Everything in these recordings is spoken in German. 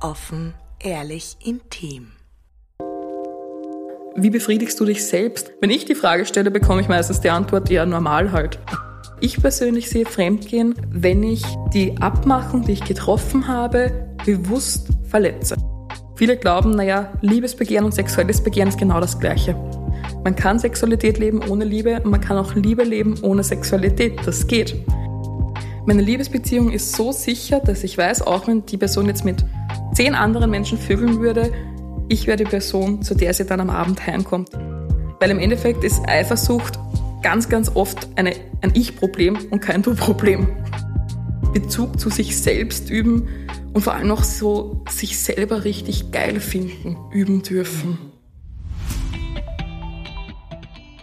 Offen, ehrlich, intim. Wie befriedigst du dich selbst? Wenn ich die Frage stelle, bekomme ich meistens die Antwort, ja, normal halt. Ich persönlich sehe Fremdgehen, wenn ich die Abmachung, die ich getroffen habe, bewusst verletze. Viele glauben, naja, Liebesbegehren und sexuelles Begehren ist genau das Gleiche. Man kann Sexualität leben ohne Liebe und man kann auch Liebe leben ohne Sexualität. Das geht. Meine Liebesbeziehung ist so sicher, dass ich weiß, auch wenn die Person jetzt mit zehn anderen Menschen vögeln würde, ich wäre die Person, zu der sie dann am Abend heimkommt. Weil im Endeffekt ist Eifersucht ganz, ganz oft eine, ein Ich-Problem und kein Du-Problem. Bezug zu sich selbst üben und vor allem auch so sich selber richtig geil finden, üben dürfen.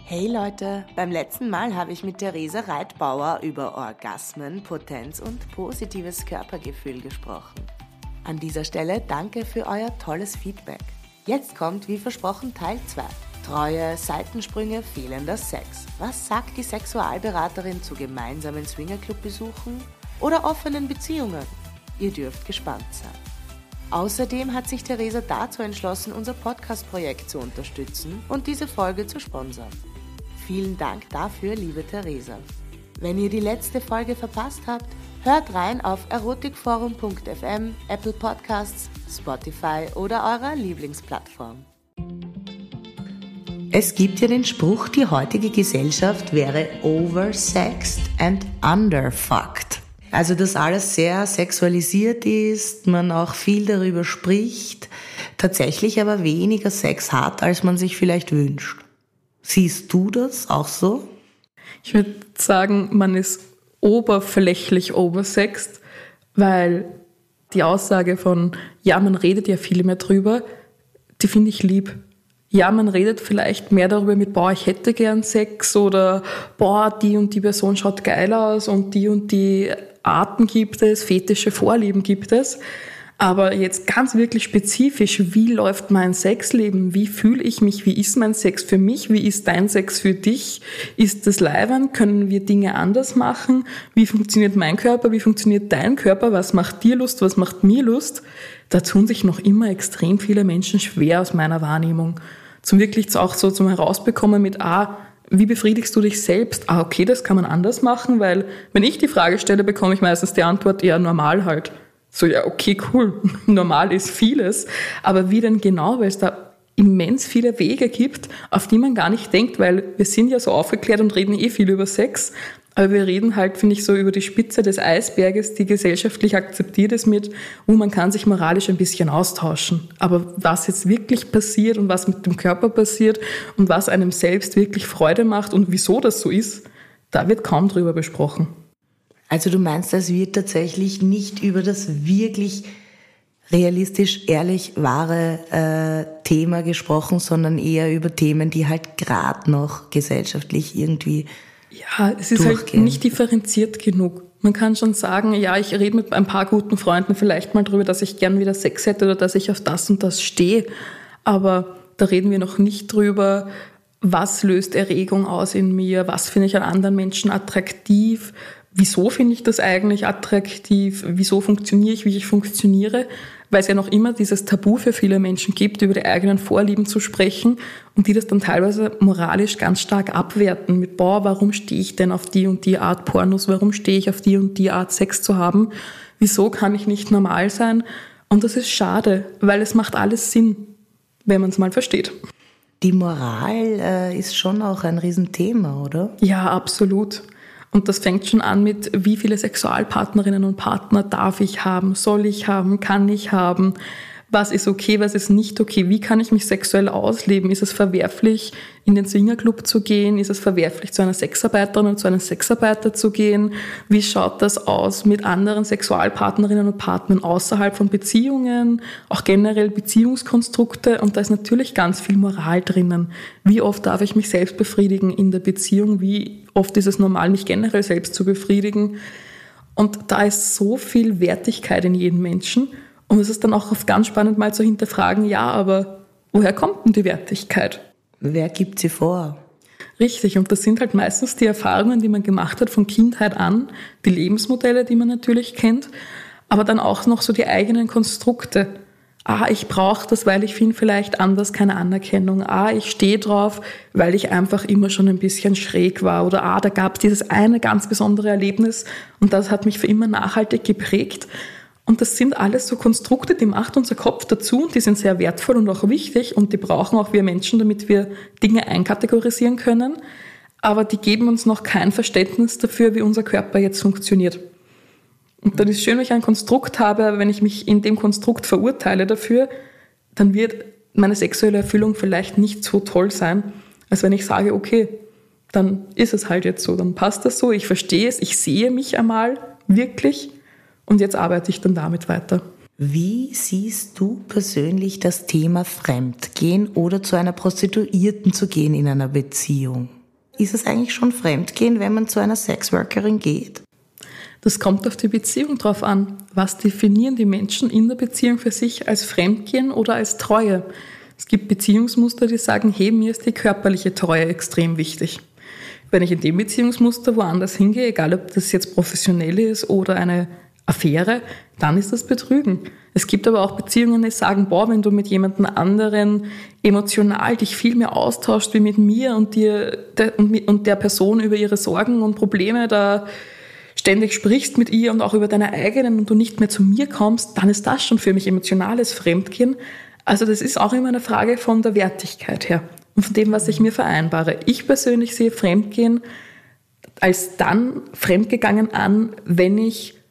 Hey Leute, beim letzten Mal habe ich mit Theresa Reitbauer über Orgasmen, Potenz und positives Körpergefühl gesprochen. An dieser Stelle danke für euer tolles Feedback. Jetzt kommt, wie versprochen, Teil 2. Treue, Seitensprünge, fehlender Sex. Was sagt die Sexualberaterin zu gemeinsamen Swingerclub-Besuchen oder offenen Beziehungen? Ihr dürft gespannt sein. Außerdem hat sich Theresa dazu entschlossen, unser Podcast-Projekt zu unterstützen und diese Folge zu sponsern. Vielen Dank dafür, liebe Theresa. Wenn ihr die letzte Folge verpasst habt, hört rein auf erotikforum.fm, Apple Podcasts, Spotify oder eurer Lieblingsplattform. Es gibt ja den Spruch, die heutige Gesellschaft wäre oversexed and underfucked. Also, dass alles sehr sexualisiert ist, man auch viel darüber spricht, tatsächlich aber weniger Sex hat, als man sich vielleicht wünscht. Siehst du das auch so? Ich würde sagen, man ist oberflächlich oversexed, weil die Aussage von, ja, man redet ja viel mehr drüber, die finde ich lieb ja, man redet vielleicht mehr darüber mit, boah, ich hätte gern Sex oder boah, die und die Person schaut geil aus und die und die Arten gibt es, fetische Vorlieben gibt es. Aber jetzt ganz wirklich spezifisch, wie läuft mein Sexleben? Wie fühle ich mich? Wie ist mein Sex für mich? Wie ist dein Sex für dich? Ist das Leibern? Können wir Dinge anders machen? Wie funktioniert mein Körper? Wie funktioniert dein Körper? Was macht dir Lust? Was macht mir Lust? Da tun sich noch immer extrem viele Menschen schwer aus meiner Wahrnehmung zum wirklich auch so zum Herausbekommen mit, ah, wie befriedigst du dich selbst? Ah, okay, das kann man anders machen, weil wenn ich die Frage stelle, bekomme ich meistens die Antwort, ja, normal halt. So, ja, okay, cool, normal ist vieles, aber wie denn genau, weil es da immens viele Wege gibt, auf die man gar nicht denkt, weil wir sind ja so aufgeklärt und reden eh viel über Sex, aber wir reden halt, finde ich, so über die Spitze des Eisberges, die gesellschaftlich akzeptiert ist mit, wo man kann sich moralisch ein bisschen austauschen. Aber was jetzt wirklich passiert und was mit dem Körper passiert und was einem selbst wirklich Freude macht und wieso das so ist, da wird kaum drüber besprochen. Also du meinst, es wird tatsächlich nicht über das wirklich realistisch, ehrlich, wahre äh, Thema gesprochen, sondern eher über Themen, die halt gerade noch gesellschaftlich irgendwie ja, es ist halt durchgehen. halt nicht differenziert genug. Man kann schon sagen, ja, ich rede mit ein paar guten Freunden vielleicht mal drüber, dass ich gern wieder Sex hätte oder dass ich auf das und das stehe. Aber da reden wir noch nicht drüber, was löst Erregung aus in mir, was finde ich an anderen Menschen attraktiv, wieso finde ich das eigentlich attraktiv, wieso funktioniere ich, wie ich funktioniere, weil es ja noch immer dieses Tabu für viele Menschen gibt, über die eigenen Vorlieben zu sprechen und die das dann teilweise moralisch ganz stark abwerten mit, boah, warum stehe ich denn auf die und die Art Pornos, warum stehe ich auf die und die Art Sex zu haben, wieso kann ich nicht normal sein? Und das ist schade, weil es macht alles Sinn, wenn man es mal versteht. Die Moral äh, ist schon auch ein Riesenthema, oder? Ja, absolut. Und das fängt schon an mit, wie viele Sexualpartnerinnen und Partner darf ich haben, soll ich haben, kann ich haben, was ist okay, was ist nicht okay, wie kann ich mich sexuell ausleben, ist es verwerflich, in den Swingerclub zu gehen, ist es verwerflich, zu einer Sexarbeiterin und zu einem Sexarbeiter zu gehen, wie schaut das aus mit anderen Sexualpartnerinnen und Partnern außerhalb von Beziehungen, auch generell Beziehungskonstrukte? Und da ist natürlich ganz viel Moral drinnen. Wie oft darf ich mich selbst befriedigen in der Beziehung, wie oft ist es normal, mich generell selbst zu befriedigen? Und da ist so viel Wertigkeit in jedem Menschen und es ist dann auch oft ganz spannend, mal zu hinterfragen, ja, aber woher kommt denn die Wertigkeit? Wer gibt sie vor? Richtig, und das sind halt meistens die Erfahrungen, die man gemacht hat von Kindheit an, die Lebensmodelle, die man natürlich kennt, aber dann auch noch so die eigenen Konstrukte. ah, ich brauche das, weil ich finde vielleicht anders keine Anerkennung, ah, ich stehe drauf, weil ich einfach immer schon ein bisschen schräg war oder ah, da gab es dieses eine ganz besondere Erlebnis und das hat mich für immer nachhaltig geprägt. Und das sind alles so Konstrukte, die macht unser Kopf dazu und die sind sehr wertvoll und auch wichtig und die brauchen auch wir Menschen, damit wir Dinge einkategorisieren können. Aber die geben uns noch kein Verständnis dafür, wie unser Körper jetzt funktioniert. Und dann ist schön, wenn ich ein Konstrukt habe, aber wenn ich mich in dem Konstrukt verurteile dafür, dann wird meine sexuelle Erfüllung vielleicht nicht so toll sein, als wenn ich sage, okay, dann ist es halt jetzt so, dann passt das so, ich verstehe es, ich sehe mich einmal wirklich und jetzt arbeite ich dann damit weiter. Wie siehst du persönlich das Thema Fremdgehen oder zu einer Prostituierten zu gehen in einer Beziehung? Ist es eigentlich schon Fremdgehen, wenn man zu einer Sexworkerin geht? Das kommt auf die Beziehung drauf an. Was definieren die Menschen in der Beziehung für sich als Fremdgehen oder als Treue? Es gibt Beziehungsmuster, die sagen, hey, mir ist die körperliche Treue extrem wichtig. Wenn ich in dem Beziehungsmuster woanders hingehe, egal ob das jetzt professionell ist oder eine Affäre, dann ist das Betrügen. Es gibt aber auch Beziehungen, die sagen, boah, wenn du mit jemandem anderen emotional dich viel mehr austauschst wie mit mir und dir der, und der Person über ihre Sorgen und Probleme da ständig sprichst mit ihr und auch über deine eigenen und du nicht mehr zu mir kommst, dann ist das schon für mich emotionales Fremdgehen. Also das ist auch immer eine Frage von der Wertigkeit her und von dem, was ich mir vereinbare. Ich persönlich sehe Fremdgehen als dann fremdgegangen an, wenn ich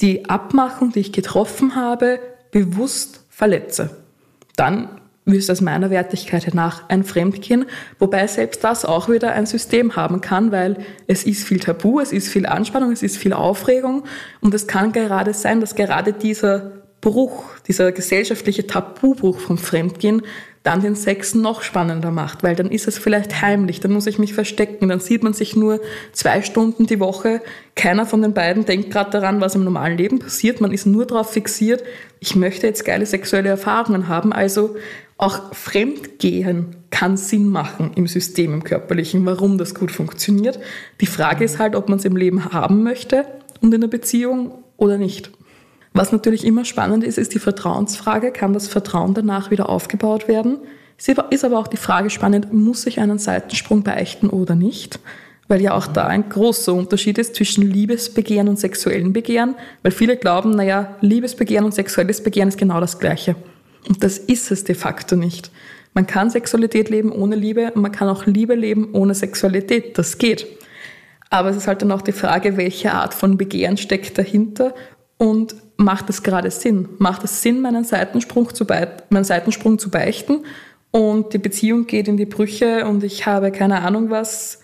die Abmachung, die ich getroffen habe, bewusst verletze. Dann ist aus meiner Wertigkeit nach ein Fremdgehen, wobei selbst das auch wieder ein System haben kann, weil es ist viel Tabu, es ist viel Anspannung, es ist viel Aufregung und es kann gerade sein, dass gerade dieser Bruch, dieser gesellschaftliche Tabubruch vom Fremdgehen dann den Sex noch spannender macht, weil dann ist es vielleicht heimlich, dann muss ich mich verstecken, dann sieht man sich nur zwei Stunden die Woche, keiner von den beiden denkt gerade daran, was im normalen Leben passiert, man ist nur darauf fixiert, ich möchte jetzt geile sexuelle Erfahrungen haben, also auch Fremdgehen kann Sinn machen im System, im körperlichen, warum das gut funktioniert. Die Frage ist halt, ob man es im Leben haben möchte und in der Beziehung oder nicht. Was natürlich immer spannend ist, ist die Vertrauensfrage. Kann das Vertrauen danach wieder aufgebaut werden? Es ist aber auch die Frage spannend, muss ich einen Seitensprung beichten oder nicht? Weil ja auch da ein großer Unterschied ist zwischen Liebesbegehren und sexuellem Begehren, weil viele glauben, naja, Liebesbegehren und sexuelles Begehren ist genau das Gleiche. Und das ist es de facto nicht. Man kann Sexualität leben ohne Liebe und man kann auch Liebe leben ohne Sexualität. Das geht. Aber es ist halt dann auch die Frage, welche Art von Begehren steckt dahinter und macht es gerade Sinn? Macht es Sinn, meinen Seitensprung, zu meinen Seitensprung zu beichten und die Beziehung geht in die Brüche und ich habe keine Ahnung was,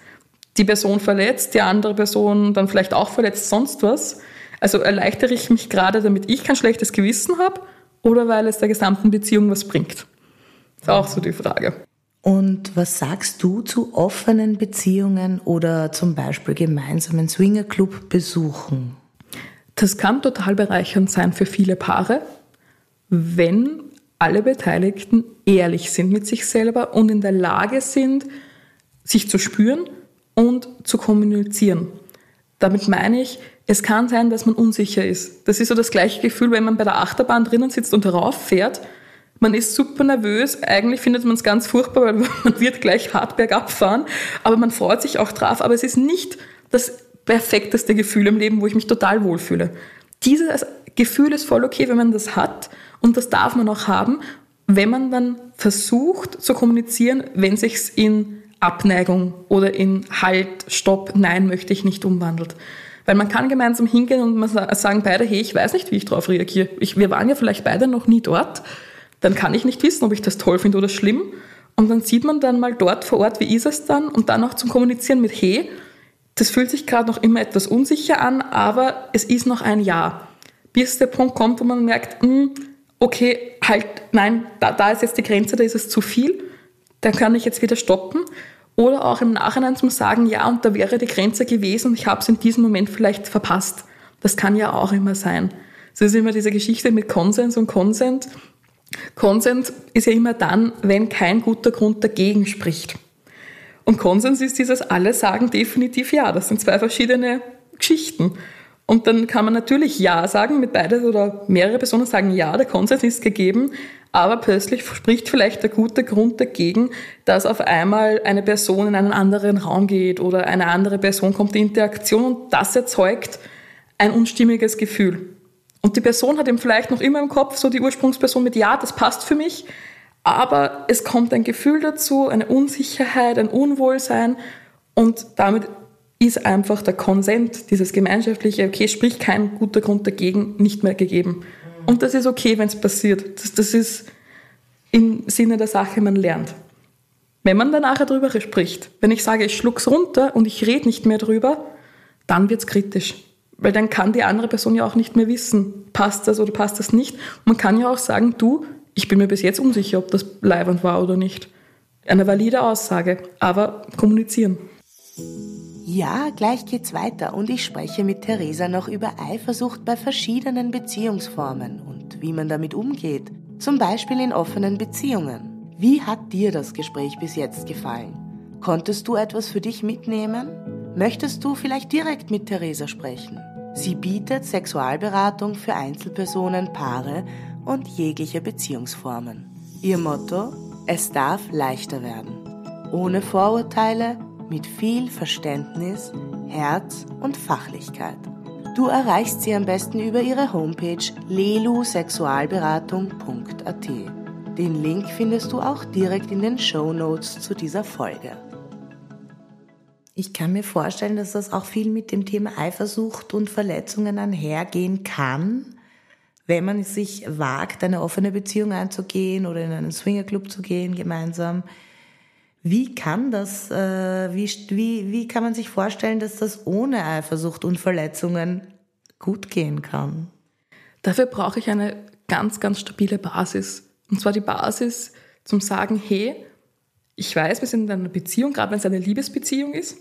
die Person verletzt, die andere Person dann vielleicht auch verletzt, sonst was? Also erleichtere ich mich gerade, damit ich kein schlechtes Gewissen habe oder weil es der gesamten Beziehung was bringt? Ist auch so die Frage. Und was sagst du zu offenen Beziehungen oder zum Beispiel gemeinsamen Swingerclub besuchen? Das kann total bereichernd sein für viele Paare, wenn alle Beteiligten ehrlich sind mit sich selber und in der Lage sind, sich zu spüren und zu kommunizieren. Damit meine ich, es kann sein, dass man unsicher ist. Das ist so das gleiche Gefühl, wenn man bei der Achterbahn drinnen sitzt und rauffährt. Man ist super nervös. Eigentlich findet man es ganz furchtbar, weil man wird gleich hart bergab fahren. Aber man freut sich auch drauf. Aber es ist nicht das perfekteste Gefühl im Leben, wo ich mich total wohlfühle. Dieses Gefühl ist voll okay, wenn man das hat. Und das darf man auch haben, wenn man dann versucht zu kommunizieren, wenn sich's in Abneigung oder in Halt, Stopp, Nein möchte ich nicht umwandelt. Weil man kann gemeinsam hingehen und man sagen beide, hey, ich weiß nicht, wie ich darauf reagiere. Ich, wir waren ja vielleicht beide noch nie dort. Dann kann ich nicht wissen, ob ich das toll finde oder schlimm. Und dann sieht man dann mal dort vor Ort, wie ist es dann? Und dann auch zum Kommunizieren mit, hey, das fühlt sich gerade noch immer etwas unsicher an, aber es ist noch ein Ja. Bis der Punkt kommt, wo man merkt, mh, hm, okay, halt, nein, da, da ist jetzt die Grenze, da ist es zu viel, dann kann ich jetzt wieder stoppen. Oder auch im Nachhinein zum Sagen, ja, und da wäre die Grenze gewesen ich habe es in diesem Moment vielleicht verpasst. Das kann ja auch immer sein. Es ist immer diese Geschichte mit Konsens und Konsent. Konsens ist ja immer dann, wenn kein guter Grund dagegen spricht. Und Konsens ist dieses, alle sagen definitiv ja. Das sind zwei verschiedene Geschichten. Und dann kann man natürlich Ja sagen, mit beide oder mehrere Personen sagen Ja, der Konsens ist gegeben, aber plötzlich spricht vielleicht der gute Grund dagegen, dass auf einmal eine Person in einen anderen Raum geht oder eine andere Person kommt in Interaktion und das erzeugt ein unstimmiges Gefühl. Und die Person hat eben vielleicht noch immer im Kopf so die Ursprungsperson mit Ja, das passt für mich, aber es kommt ein Gefühl dazu, eine Unsicherheit, ein Unwohlsein und damit ist einfach der Konsent, dieses gemeinschaftliche, okay, sprich kein guter Grund dagegen, nicht mehr gegeben. Und das ist okay, wenn es passiert. Das, das ist im Sinne der Sache, man lernt. Wenn man dann nachher drüber spricht, wenn ich sage, ich schluck's runter und ich rede nicht mehr drüber, dann wird's kritisch. Weil dann kann die andere Person ja auch nicht mehr wissen, passt das oder passt das nicht. man kann ja auch sagen, du, ich bin mir bis jetzt unsicher, ob das leibend war oder nicht. Eine valide Aussage, aber kommunizieren. Ja, gleich geht's weiter und ich spreche mit Theresa noch über Eifersucht bei verschiedenen Beziehungsformen und wie man damit umgeht, zum Beispiel in offenen Beziehungen. Wie hat dir das Gespräch bis jetzt gefallen? Konntest du etwas für dich mitnehmen? Möchtest du vielleicht direkt mit Theresa sprechen? Sie bietet Sexualberatung für Einzelpersonen, Paare und jegliche Beziehungsformen. Ihr Motto? Es darf leichter werden. Ohne Vorurteile, mit viel Verständnis, Herz und Fachlichkeit. Du erreichst sie am besten über ihre Homepage lelusexualberatung.at. Den Link findest du auch direkt in den Show Notes zu dieser Folge. Ich kann mir vorstellen, dass das auch viel mit dem Thema Eifersucht und Verletzungen einhergehen kann, wenn man sich wagt, eine offene Beziehung einzugehen oder in einen Swingerclub zu gehen gemeinsam wie kann das, äh, wie, wie, wie kann man sich vorstellen, dass das ohne Eifersucht und Verletzungen gut gehen kann? Dafür brauche ich eine ganz, ganz stabile Basis. Und zwar die Basis zum Sagen, hey, ich weiß, wir sind in einer Beziehung, gerade wenn es eine Liebesbeziehung ist.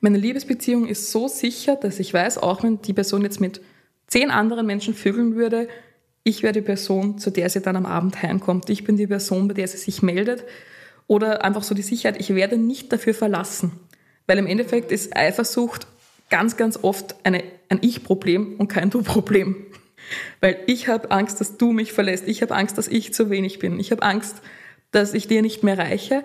Meine Liebesbeziehung ist so sicher, dass ich weiß, auch wenn die Person jetzt mit zehn anderen Menschen vögeln würde, ich wäre die Person, zu der sie dann am Abend heimkommt. Ich bin die Person, bei der sie sich meldet. Oder einfach so die Sicherheit, ich werde nicht dafür verlassen. Weil im Endeffekt ist Eifersucht ganz, ganz oft eine, ein Ich-Problem und kein Du-Problem. Weil ich habe Angst, dass du mich verlässt. Ich habe Angst, dass ich zu wenig bin. Ich habe Angst, dass ich dir nicht mehr reiche.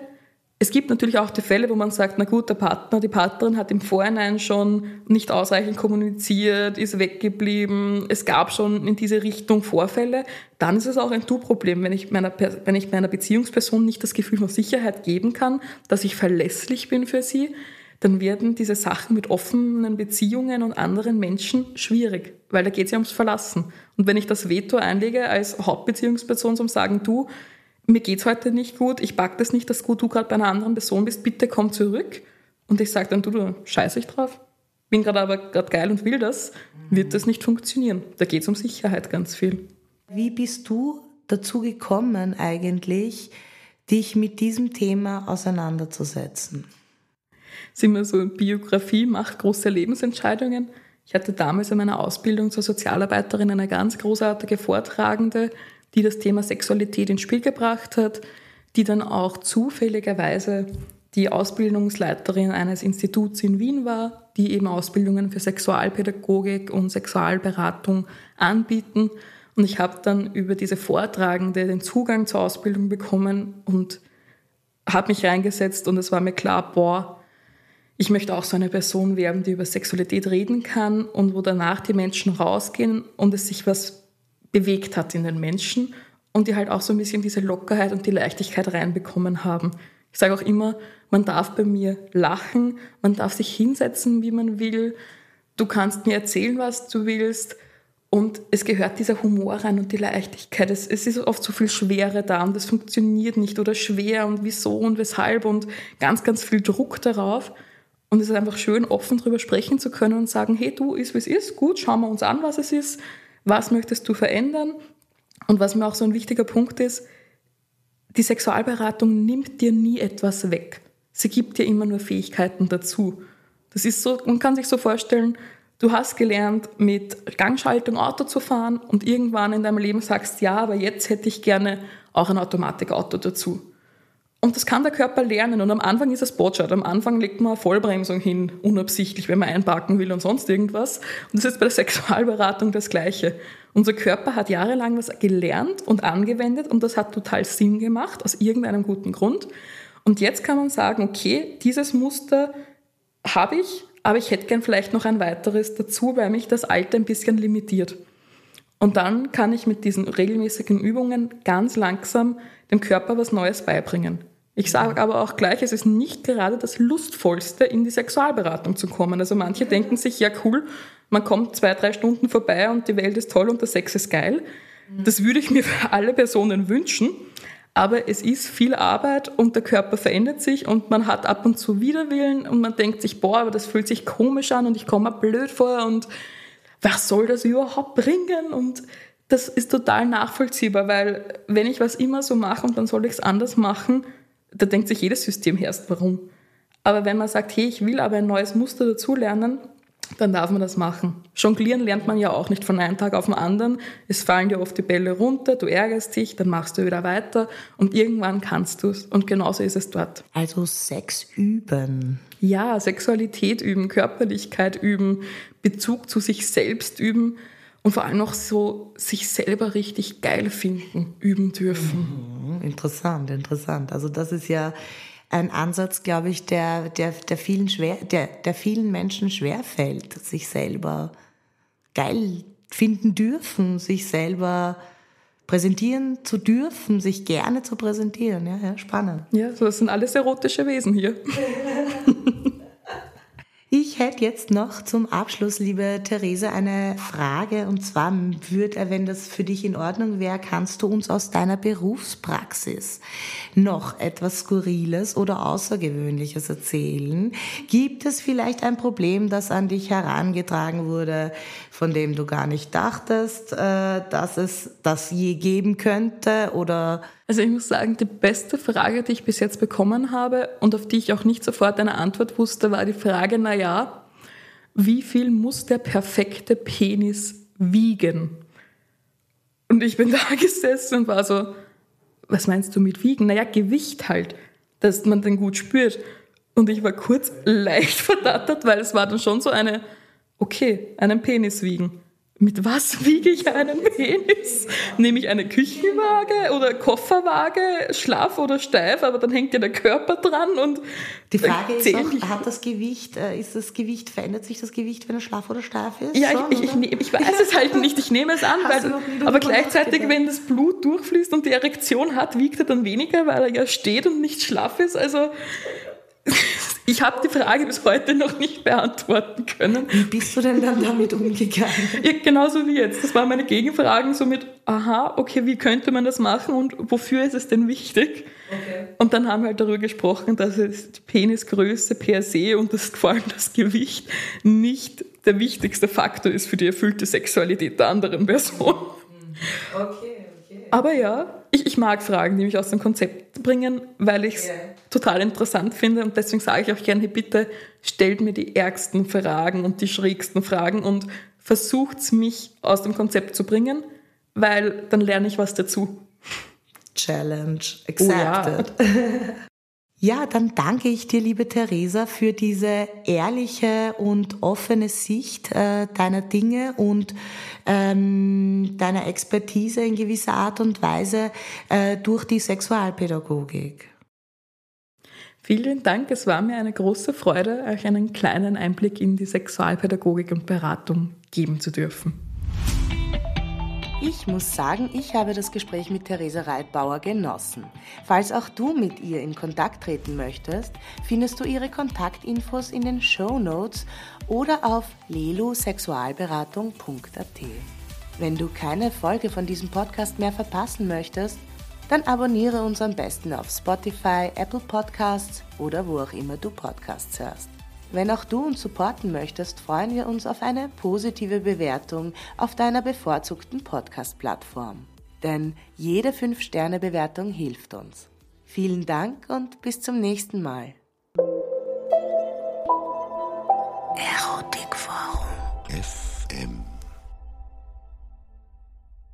Es gibt natürlich auch die Fälle, wo man sagt, na gut, der Partner, die Partnerin hat im Vorhinein schon nicht ausreichend kommuniziert, ist weggeblieben, es gab schon in diese Richtung Vorfälle. Dann ist es auch ein Du-Problem, wenn ich, meiner, wenn ich meiner Beziehungsperson nicht das Gefühl von Sicherheit geben kann, dass ich verlässlich bin für sie, dann werden diese Sachen mit offenen Beziehungen und anderen Menschen schwierig, weil da geht es ja ums Verlassen. Und wenn ich das Veto einlege als Hauptbeziehungsperson zum Sagen, du, mir geht's heute nicht gut, ich pack das nicht, dass du gerade bei einer anderen Person bist, bitte komm zurück. Und ich sage dann, du, du scheiß ich drauf. Bin gerade aber gerade geil und will das, wird das nicht funktionieren. Da geht es um Sicherheit ganz viel. Wie bist du dazu gekommen eigentlich, dich mit diesem Thema auseinanderzusetzen? Sind wir so Biografie macht große Lebensentscheidungen. Ich hatte damals in meiner Ausbildung zur Sozialarbeiterin eine ganz großartige Vortragende, die das Thema Sexualität ins Spiel gebracht hat, die dann auch zufälligerweise die Ausbildungsleiterin eines Instituts in Wien war, die eben Ausbildungen für Sexualpädagogik und Sexualberatung anbieten. Und ich habe dann über diese Vortragende den Zugang zur Ausbildung bekommen und habe mich reingesetzt und es war mir klar, boah, ich möchte auch so eine Person werden, die über Sexualität reden kann und wo danach die Menschen rausgehen und es sich was bewegt hat in den Menschen und die halt auch so ein bisschen diese Lockerheit und die Leichtigkeit reinbekommen haben. Ich sage auch immer, man darf bei mir lachen, man darf sich hinsetzen, wie man will, du kannst mir erzählen, was du willst und es gehört dieser Humor rein und die Leichtigkeit. Es, es ist oft so viel Schwere da und es funktioniert nicht oder schwer und wieso und weshalb und ganz, ganz viel Druck darauf. Und es ist einfach schön, offen darüber sprechen zu können und sagen, hey, du, ist wie es ist, gut, schauen wir uns an, was es ist was möchtest du verändern? Und was mir auch so ein wichtiger Punkt ist, die Sexualberatung nimmt dir nie etwas weg. Sie gibt dir immer nur Fähigkeiten dazu. Das ist so, man kann sich so vorstellen, du hast gelernt, mit Gangschaltung Auto zu fahren und irgendwann in deinem Leben sagst, ja, aber jetzt hätte ich gerne auch ein Automatikauto dazu. Und das kann der Körper lernen. Und am Anfang ist es Botschart. Am Anfang legt man eine Vollbremsung hin, unabsichtlich, wenn man einparken will und sonst irgendwas. Und das ist bei der Sexualberatung das Gleiche. Unser Körper hat jahrelang was gelernt und angewendet und das hat total Sinn gemacht, aus irgendeinem guten Grund. Und jetzt kann man sagen, okay, dieses Muster habe ich, aber ich hätte gern vielleicht noch ein weiteres dazu, weil mich das Alte ein bisschen limitiert. Und dann kann ich mit diesen regelmäßigen Übungen ganz langsam dem Körper was Neues beibringen. Ich sage aber auch gleich, es ist nicht gerade das Lustvollste, in die Sexualberatung zu kommen. Also manche denken sich, ja cool, man kommt zwei, drei Stunden vorbei und die Welt ist toll und der Sex ist geil. Das würde ich mir für alle Personen wünschen. Aber es ist viel Arbeit und der Körper verändert sich und man hat ab und zu Widerwillen und man denkt sich, boah, aber das fühlt sich komisch an und ich komme blöd vor und was soll das überhaupt bringen? Und das ist total nachvollziehbar, weil wenn ich was immer so mache und dann soll ich es anders machen, da denkt sich jedes System erst, warum. Aber wenn man sagt, hey, ich will aber ein neues Muster dazulernen, dann darf man das machen. Jonglieren lernt man ja auch nicht von einem Tag auf den anderen. Es fallen dir oft die Bälle runter, du ärgerst dich, dann machst du wieder weiter und irgendwann kannst du es. Und genauso ist es dort. Also Sex üben. Ja, Sexualität üben, Körperlichkeit üben, Bezug zu sich selbst üben und vor allem auch so sich selber richtig geil finden, üben dürfen. Mhm, interessant, interessant. Also das ist ja ein Ansatz, glaube ich, der, der, der, vielen schwer, der, der vielen Menschen schwerfällt, sich selber geil finden dürfen, sich selber präsentieren zu dürfen, sich gerne zu präsentieren. Ja, ja spannend. Ja, so das sind alles erotische Wesen hier. Ich hätte jetzt noch zum Abschluss, liebe Therese, eine Frage. Und zwar würde, wenn das für dich in Ordnung wäre, kannst du uns aus deiner Berufspraxis noch etwas Skurriles oder Außergewöhnliches erzählen? Gibt es vielleicht ein Problem, das an dich herangetragen wurde, von dem du gar nicht dachtest, äh, dass es das je geben könnte? Oder also ich muss sagen, die beste Frage, die ich bis jetzt bekommen habe und auf die ich auch nicht sofort eine Antwort wusste, war die Frage, na ja, wie viel muss der perfekte Penis wiegen? Und ich bin da gesessen und war so, was meinst du mit wiegen? Naja, Gewicht halt, dass man den gut spürt. Und ich war kurz leicht verdattert, weil es war dann schon so eine, okay, einen Penis wiegen mit was wiege ich einen Penis? Nehme ich eine Küchenwaage oder Kofferwaage, schlaff oder steif, aber dann hängt ja der Körper dran und die Frage ist auch, hat das Gewicht, äh, ist das Gewicht, verändert sich das Gewicht, wenn er schlaff oder steif ist? Ja, Schon, ich, ich, ich, ich, weiß es halt nicht, ich nehme es an, weil, aber gleichzeitig, wenn das Blut durchfließt und die Erektion hat, wiegt er dann weniger, weil er ja steht und nicht schlaff ist, also ich habe die Frage bis heute noch nicht beantworten können. Wie bist du denn dann damit umgegangen? Ja, genauso wie jetzt. Das waren meine Gegenfragen so mit, aha, okay, wie könnte man das machen und wofür ist es denn wichtig? Okay. Und dann haben wir halt darüber gesprochen, dass es die Penisgröße per se und das, vor allem das Gewicht nicht der wichtigste Faktor ist für die erfüllte Sexualität der anderen Person. Okay. Aber ja, ich, ich mag Fragen, die mich aus dem Konzept bringen, weil ich es yeah. Total interessant finde und deswegen sage ich auch gerne, bitte stellt mir die ärgsten Fragen und die schrägsten Fragen und versucht es mich aus dem Konzept zu bringen, weil dann lerne ich was dazu. Challenge accepted. Oh ja. Ja, dann danke ich dir, liebe Theresa, für diese ehrliche und offene Sicht äh, deiner Dinge und ähm, deiner Expertise in gewisser Art und Weise äh, durch die Sexualpädagogik. Vielen Dank. Es war mir eine große Freude, euch einen kleinen Einblick in die Sexualpädagogik und Beratung geben zu dürfen. Ich muss sagen, ich habe das Gespräch mit Theresa Reitbauer genossen. Falls auch du mit ihr in Kontakt treten möchtest, findest du ihre Kontaktinfos in den Show Notes oder auf lelusexualberatung.at. Wenn du keine Folge von diesem Podcast mehr verpassen möchtest, dann abonniere uns am besten auf Spotify, Apple Podcasts oder wo auch immer du Podcasts hörst. Wenn auch du uns supporten möchtest, freuen wir uns auf eine positive Bewertung auf deiner bevorzugten Podcast-Plattform. Denn jede 5-Sterne-Bewertung hilft uns. Vielen Dank und bis zum nächsten Mal.